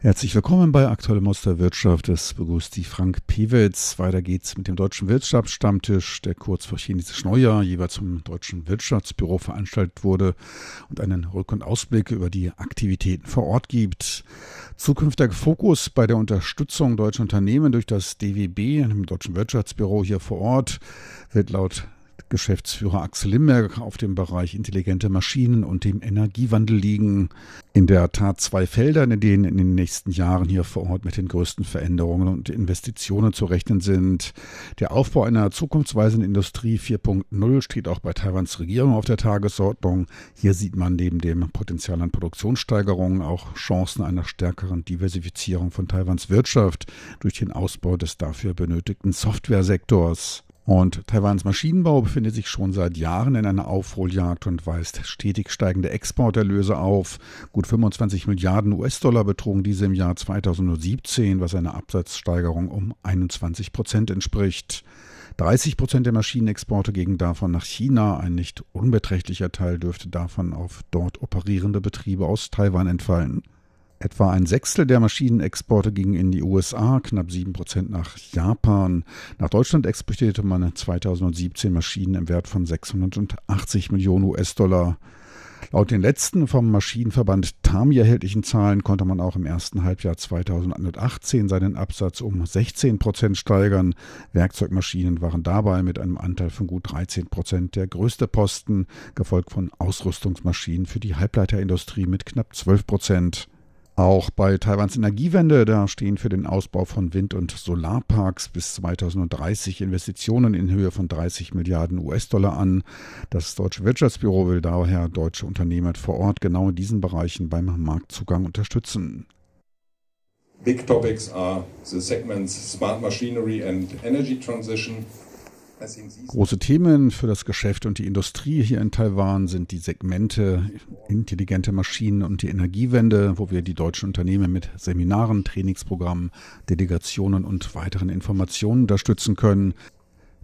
Herzlich willkommen bei Aktuelle Muster Wirtschaft. Es begrüßt die Frank Pewitz. Weiter geht's mit dem Deutschen Wirtschaftsstammtisch, der kurz vor chinesisch Neujahr jeweils zum Deutschen Wirtschaftsbüro veranstaltet wurde und einen Rück- und Ausblick über die Aktivitäten vor Ort gibt. Zukünftiger Fokus bei der Unterstützung deutscher Unternehmen durch das DWB, dem Deutschen Wirtschaftsbüro hier vor Ort, wird laut Geschäftsführer Axel Limberg auf dem Bereich intelligente Maschinen und dem Energiewandel liegen. In der Tat zwei Felder, in denen in den nächsten Jahren hier vor Ort mit den größten Veränderungen und Investitionen zu rechnen sind. Der Aufbau einer zukunftsweisenden Industrie 4.0 steht auch bei Taiwans Regierung auf der Tagesordnung. Hier sieht man neben dem Potenzial an Produktionssteigerungen auch Chancen einer stärkeren Diversifizierung von Taiwans Wirtschaft durch den Ausbau des dafür benötigten Softwaresektors. Und Taiwans Maschinenbau befindet sich schon seit Jahren in einer Aufholjagd und weist stetig steigende Exporterlöse auf. Gut 25 Milliarden US-Dollar betrugen diese im Jahr 2017, was einer Absatzsteigerung um 21 Prozent entspricht. 30 Prozent der Maschinenexporte gingen davon nach China. Ein nicht unbeträchtlicher Teil dürfte davon auf dort operierende Betriebe aus Taiwan entfallen. Etwa ein Sechstel der Maschinenexporte gingen in die USA, knapp sieben Prozent nach Japan. Nach Deutschland exportierte man 2017 Maschinen im Wert von 680 Millionen US-Dollar. Laut den letzten vom Maschinenverband TAMI erhältlichen Zahlen konnte man auch im ersten Halbjahr 2018 seinen Absatz um 16 Prozent steigern. Werkzeugmaschinen waren dabei mit einem Anteil von gut 13 Prozent der größte Posten, gefolgt von Ausrüstungsmaschinen für die Halbleiterindustrie mit knapp 12 Prozent. Auch bei Taiwans Energiewende, da stehen für den Ausbau von Wind- und Solarparks bis 2030 Investitionen in Höhe von 30 Milliarden US-Dollar an. Das Deutsche Wirtschaftsbüro will daher deutsche Unternehmer vor Ort genau in diesen Bereichen beim Marktzugang unterstützen. Big topics are the segments smart machinery and energy transition Große Themen für das Geschäft und die Industrie hier in Taiwan sind die Segmente intelligente Maschinen und die Energiewende, wo wir die deutschen Unternehmen mit Seminaren, Trainingsprogrammen, Delegationen und weiteren Informationen unterstützen können.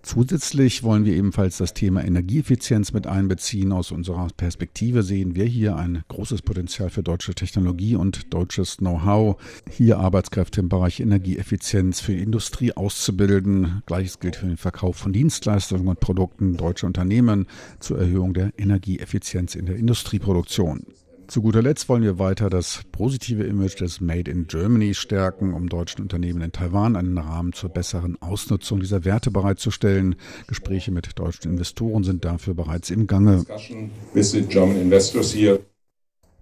Zusätzlich wollen wir ebenfalls das Thema Energieeffizienz mit einbeziehen. Aus unserer Perspektive sehen wir hier ein großes Potenzial für deutsche Technologie und deutsches Know-how, hier Arbeitskräfte im Bereich Energieeffizienz für die Industrie auszubilden. Gleiches gilt für den Verkauf von Dienstleistungen und Produkten deutscher Unternehmen zur Erhöhung der Energieeffizienz in der Industrieproduktion. Zu guter Letzt wollen wir weiter das positive Image des Made in Germany stärken, um deutschen Unternehmen in Taiwan einen Rahmen zur besseren Ausnutzung dieser Werte bereitzustellen. Gespräche mit deutschen Investoren sind dafür bereits im Gange.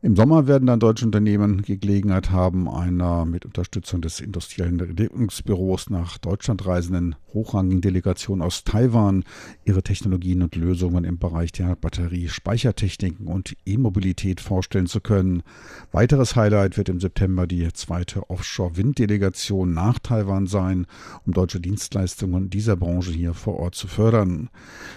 Im Sommer werden dann deutsche Unternehmen die Gelegenheit haben, einer mit Unterstützung des industriellen Entwicklungsbüros nach Deutschland reisenden hochrangigen Delegation aus Taiwan ihre Technologien und Lösungen im Bereich der Batterie-Speichertechniken und E-Mobilität vorstellen zu können. Weiteres Highlight wird im September die zweite Offshore-Wind-Delegation nach Taiwan sein, um deutsche Dienstleistungen dieser Branche hier vor Ort zu fördern.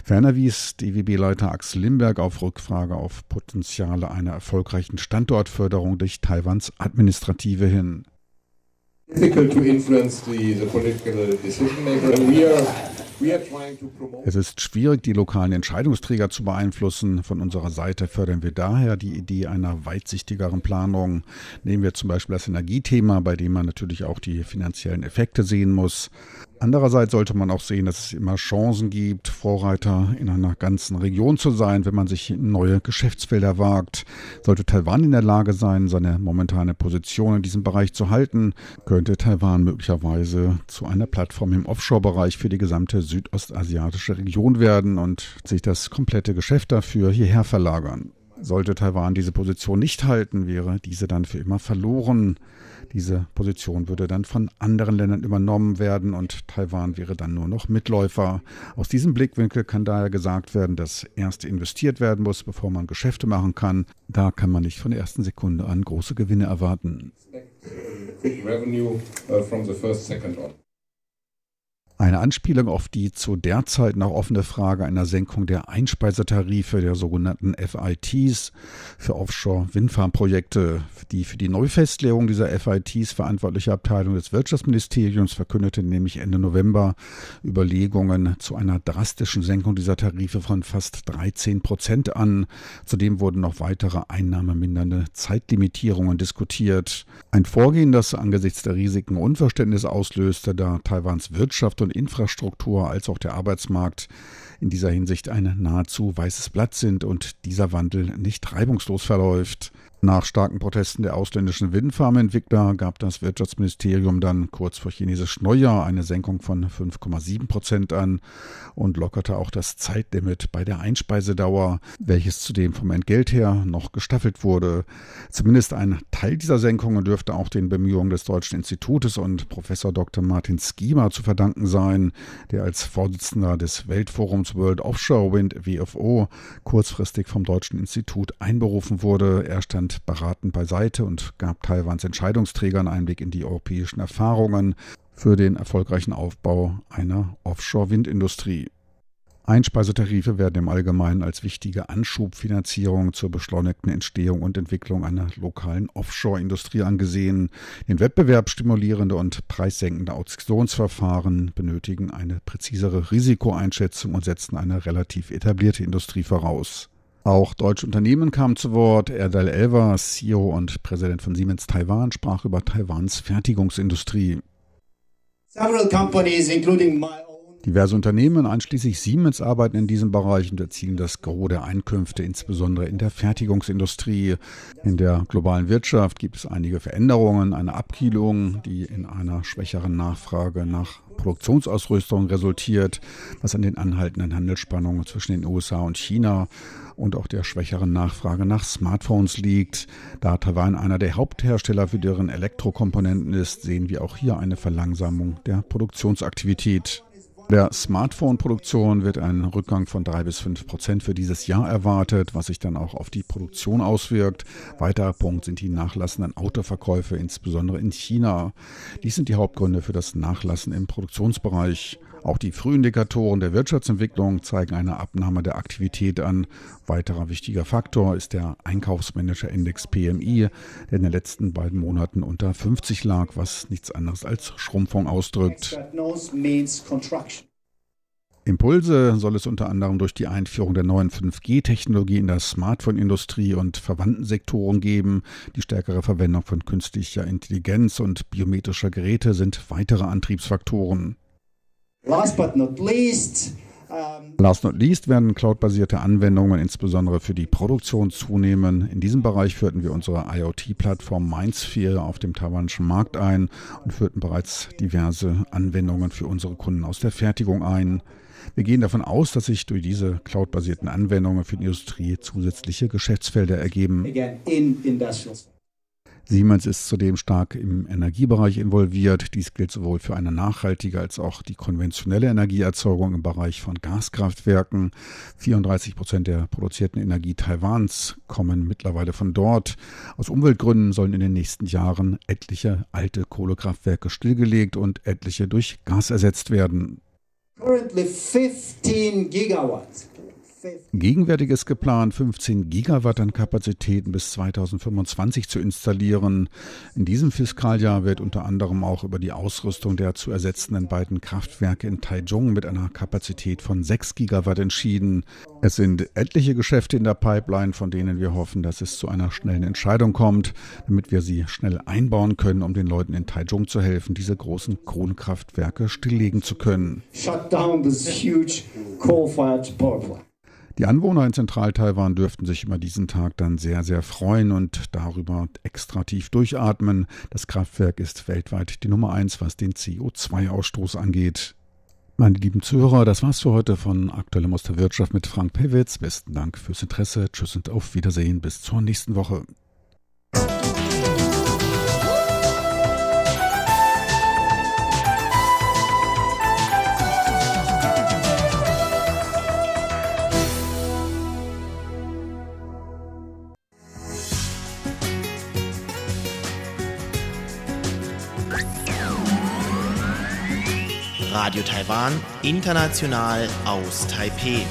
Ferner wies DWB-Leiter Axel Limberg auf Rückfrage auf Potenziale einer erfolgreichen erfolgten Standortförderung durch Taiwans Administrative hin. Es ist schwierig, die lokalen Entscheidungsträger zu beeinflussen. Von unserer Seite fördern wir daher die Idee einer weitsichtigeren Planung. Nehmen wir zum Beispiel das Energiethema, bei dem man natürlich auch die finanziellen Effekte sehen muss. Andererseits sollte man auch sehen, dass es immer Chancen gibt, Vorreiter in einer ganzen Region zu sein, wenn man sich neue Geschäftsfelder wagt. Sollte Taiwan in der Lage sein, seine momentane Position in diesem Bereich zu halten, könnte Taiwan möglicherweise zu einer Plattform im Offshore-Bereich für die gesamte südostasiatische Region werden und sich das komplette Geschäft dafür hierher verlagern. Sollte Taiwan diese Position nicht halten, wäre diese dann für immer verloren. Diese Position würde dann von anderen Ländern übernommen werden und Taiwan wäre dann nur noch Mitläufer. Aus diesem Blickwinkel kann daher gesagt werden, dass erst investiert werden muss, bevor man Geschäfte machen kann. Da kann man nicht von der ersten Sekunde an große Gewinne erwarten. Eine Eine Anspielung auf die zu der Zeit noch offene Frage einer Senkung der Einspeisetarife der sogenannten FITs für Offshore-Windfarmprojekte. Die für die Neufestlegung dieser FITs verantwortliche Abteilung des Wirtschaftsministeriums verkündete nämlich Ende November Überlegungen zu einer drastischen Senkung dieser Tarife von fast 13 Prozent an. Zudem wurden noch weitere einnahmemindernde Zeitlimitierungen diskutiert. Ein Vorgehen, das angesichts der Risiken Unverständnis auslöste, da Taiwans Wirtschaft und Infrastruktur als auch der Arbeitsmarkt in dieser Hinsicht ein nahezu weißes Blatt sind und dieser Wandel nicht reibungslos verläuft. Nach starken Protesten der ausländischen Windfarmentwickler gab das Wirtschaftsministerium dann kurz vor chinesisch Neujahr eine Senkung von 5,7 Prozent an und lockerte auch das Zeitlimit bei der Einspeisedauer, welches zudem vom Entgelt her noch gestaffelt wurde. Zumindest ein Teil dieser Senkungen dürfte auch den Bemühungen des Deutschen Institutes und Professor Dr. Martin Schiemer zu verdanken sein, der als Vorsitzender des Weltforums World Offshore Wind WFO kurzfristig vom Deutschen Institut einberufen wurde. Er stand beratend beiseite und gab Taiwans Entscheidungsträgern Einblick in die europäischen Erfahrungen für den erfolgreichen Aufbau einer Offshore-Windindustrie. Einspeisetarife werden im Allgemeinen als wichtige Anschubfinanzierung zur beschleunigten Entstehung und Entwicklung einer lokalen Offshore-Industrie angesehen. Den Wettbewerb stimulierende und preissenkende Auktionsverfahren benötigen eine präzisere Risikoeinschätzung und setzen eine relativ etablierte Industrie voraus. Auch deutsche Unternehmen kamen zu Wort. Erdal Elver, CEO und Präsident von Siemens Taiwan, sprach über Taiwans Fertigungsindustrie. Several companies, including my Diverse Unternehmen, einschließlich Siemens, arbeiten in diesem Bereich und erzielen das Gros der Einkünfte, insbesondere in der Fertigungsindustrie. In der globalen Wirtschaft gibt es einige Veränderungen, eine Abkühlung, die in einer schwächeren Nachfrage nach Produktionsausrüstung resultiert, was an den anhaltenden Handelsspannungen zwischen den USA und China und auch der schwächeren Nachfrage nach Smartphones liegt. Da Taiwan einer der Haupthersteller für deren Elektrokomponenten ist, sehen wir auch hier eine Verlangsamung der Produktionsaktivität. Der Smartphone-Produktion wird ein Rückgang von drei bis fünf Prozent für dieses Jahr erwartet, was sich dann auch auf die Produktion auswirkt. Weiterer Punkt sind die nachlassenden Autoverkäufe, insbesondere in China. Dies sind die Hauptgründe für das Nachlassen im Produktionsbereich. Auch die Frühindikatoren der Wirtschaftsentwicklung zeigen eine Abnahme der Aktivität an. Weiterer wichtiger Faktor ist der Einkaufsmanager-Index PMI, der in den letzten beiden Monaten unter 50 lag, was nichts anderes als Schrumpfung ausdrückt. Impulse soll es unter anderem durch die Einführung der neuen 5G-Technologie in der Smartphone-Industrie und verwandten Sektoren geben. Die stärkere Verwendung von künstlicher Intelligenz und biometrischer Geräte sind weitere Antriebsfaktoren. Last but not least, Last not least werden cloudbasierte Anwendungen insbesondere für die Produktion zunehmen. In diesem Bereich führten wir unsere IoT-Plattform Mindsphere auf dem taiwanischen Markt ein und führten bereits diverse Anwendungen für unsere Kunden aus der Fertigung ein. Wir gehen davon aus, dass sich durch diese cloudbasierten Anwendungen für die Industrie zusätzliche Geschäftsfelder ergeben. Again, in Siemens ist zudem stark im Energiebereich involviert. Dies gilt sowohl für eine nachhaltige als auch die konventionelle Energieerzeugung im Bereich von Gaskraftwerken. 34 Prozent der produzierten Energie Taiwans kommen mittlerweile von dort. Aus Umweltgründen sollen in den nächsten Jahren etliche alte Kohlekraftwerke stillgelegt und etliche durch Gas ersetzt werden. Currently 15 gigawatts Gegenwärtig ist geplant, 15 Gigawatt an Kapazitäten bis 2025 zu installieren. In diesem Fiskaljahr wird unter anderem auch über die Ausrüstung der zu ersetzenden beiden Kraftwerke in Taichung mit einer Kapazität von 6 Gigawatt entschieden. Es sind etliche Geschäfte in der Pipeline, von denen wir hoffen, dass es zu einer schnellen Entscheidung kommt, damit wir sie schnell einbauen können, um den Leuten in Taichung zu helfen, diese großen Kohlekraftwerke stilllegen zu können. Shut down this huge coal-fired power plant. Die Anwohner in Zentral-Taiwan dürften sich über diesen Tag dann sehr, sehr freuen und darüber extra tief durchatmen. Das Kraftwerk ist weltweit die Nummer eins, was den CO2-Ausstoß angeht. Meine lieben Zuhörer, das war's für heute von Aktuellem aus Wirtschaft mit Frank Pewitz. Besten Dank fürs Interesse. Tschüss und auf Wiedersehen. Bis zur nächsten Woche. Radio Taiwan, international aus Taipeh.